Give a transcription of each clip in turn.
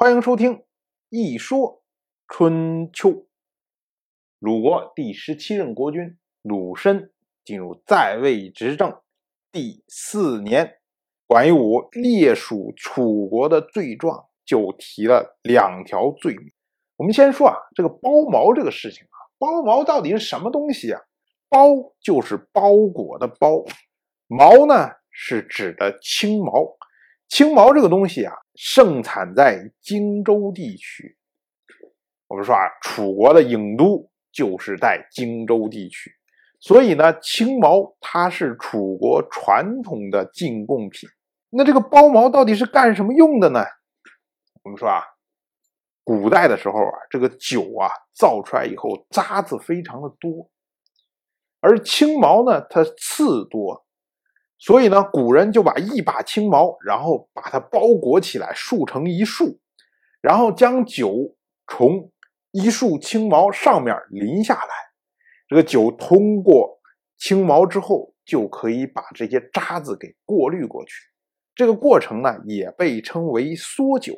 欢迎收听《一说春秋》。鲁国第十七任国君鲁申进入在位执政第四年，管夷吾列属楚国的罪状，就提了两条罪名。我们先说啊，这个包毛这个事情啊，包毛到底是什么东西啊？包就是包裹的包，毛呢是指的青毛。青毛这个东西啊，盛产在荆州地区。我们说啊，楚国的郢都就是在荆州地区，所以呢，青毛它是楚国传统的进贡品。那这个包毛到底是干什么用的呢？我们说啊，古代的时候啊，这个酒啊造出来以后渣子非常的多，而青毛呢，它刺多。所以呢，古人就把一把青毛，然后把它包裹起来，束成一束，然后将酒从一束青毛上面淋下来。这个酒通过青毛之后，就可以把这些渣子给过滤过去。这个过程呢，也被称为缩酒。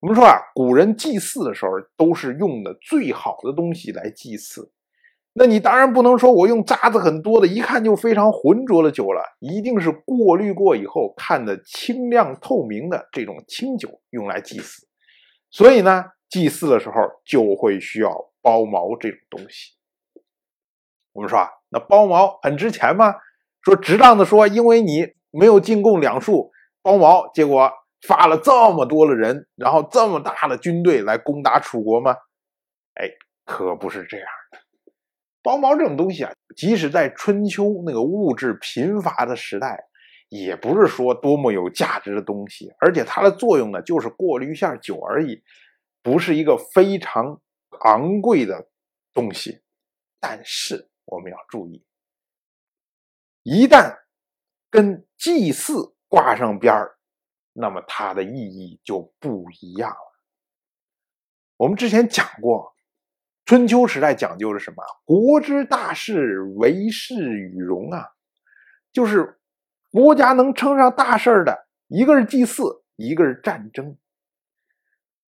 我们说啊，古人祭祀的时候，都是用的最好的东西来祭祀。那你当然不能说我用渣子很多的，一看就非常浑浊的酒了，一定是过滤过以后看的清亮透明的这种清酒用来祭祀。所以呢，祭祀的时候就会需要包毛这种东西。我们说啊，那包毛很值钱吗？说值当的说，因为你没有进贡两束包毛，结果发了这么多的人，然后这么大的军队来攻打楚国吗？哎，可不是这样。包毛这种东西啊，即使在春秋那个物质贫乏的时代，也不是说多么有价值的东西。而且它的作用呢，就是过滤一下酒而已，不是一个非常昂贵的东西。但是我们要注意，一旦跟祭祀挂上边儿，那么它的意义就不一样了。我们之前讲过。春秋时代讲究的是什么？国之大事，为事与荣啊，就是国家能称上大事的，一个是祭祀，一个是战争。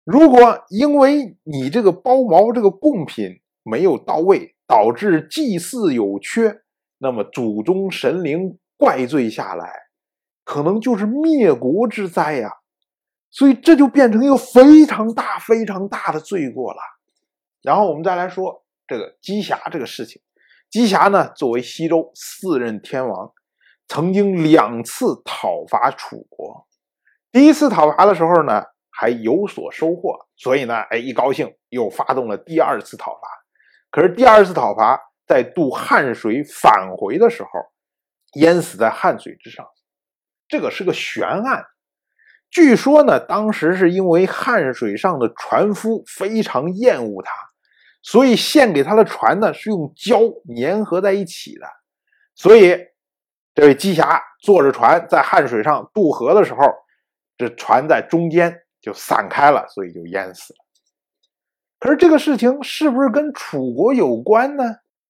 如果因为你这个包毛这个贡品没有到位，导致祭祀有缺，那么祖宗神灵怪罪下来，可能就是灭国之灾呀。所以这就变成一个非常大、非常大的罪过了。然后我们再来说这个姬瑕这个事情。姬瑕呢，作为西周四任天王，曾经两次讨伐楚国。第一次讨伐的时候呢，还有所收获，所以呢，哎，一高兴又发动了第二次讨伐。可是第二次讨伐在渡汉水返回的时候，淹死在汉水之上。这个是个悬案。据说呢，当时是因为汉水上的船夫非常厌恶他。所以献给他的船呢，是用胶粘合在一起的。所以这位姬侠坐着船在汉水上渡河的时候，这船在中间就散开了，所以就淹死了。可是这个事情是不是跟楚国有关呢？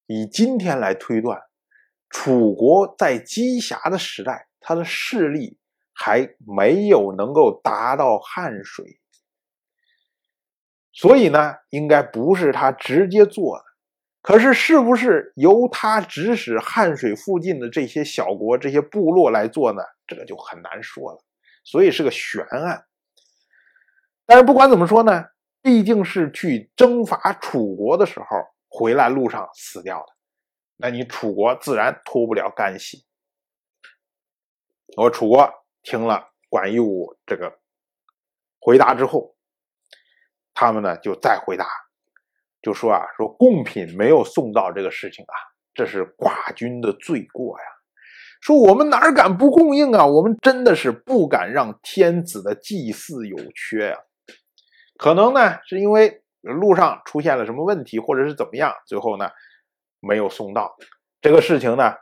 以今天来推断，楚国在姬侠的时代，他的势力还没有能够达到汉水。所以呢，应该不是他直接做的，可是是不是由他指使汉水附近的这些小国、这些部落来做呢？这个就很难说了，所以是个悬案。但是不管怎么说呢，毕竟是去征伐楚国的时候回来路上死掉的，那你楚国自然脱不了干系。我楚国听了管夷吾这个回答之后。他们呢就再回答，就说啊，说贡品没有送到这个事情啊，这是寡君的罪过呀。说我们哪敢不供应啊？我们真的是不敢让天子的祭祀有缺呀。可能呢是因为路上出现了什么问题，或者是怎么样，最后呢没有送到这个事情呢，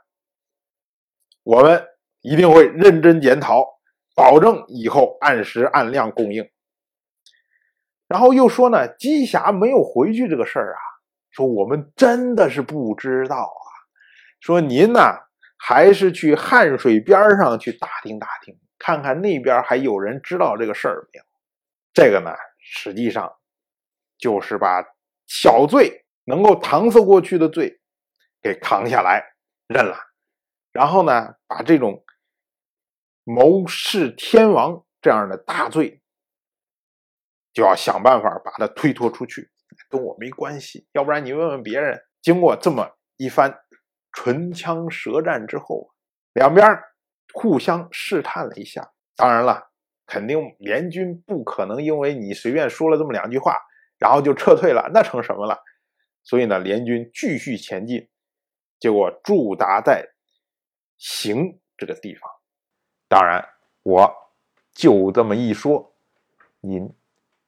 我们一定会认真检讨，保证以后按时按量供应。然后又说呢，姬霞没有回去这个事儿啊，说我们真的是不知道啊。说您呢，还是去汉水边上去打听打听，看看那边还有人知道这个事儿没有。这个呢，实际上就是把小罪能够搪塞过去的罪给扛下来认了，然后呢，把这种谋弑天王这样的大罪，就要想办法把它推脱出去，跟我没关系。要不然你问问别人，经过这么一番唇枪舌战之后，两边互相试探了一下。当然了。肯定联军不可能因为你随便说了这么两句话，然后就撤退了，那成什么了？所以呢，联军继续前进，结果驻扎在行这个地方。当然，我就这么一说，您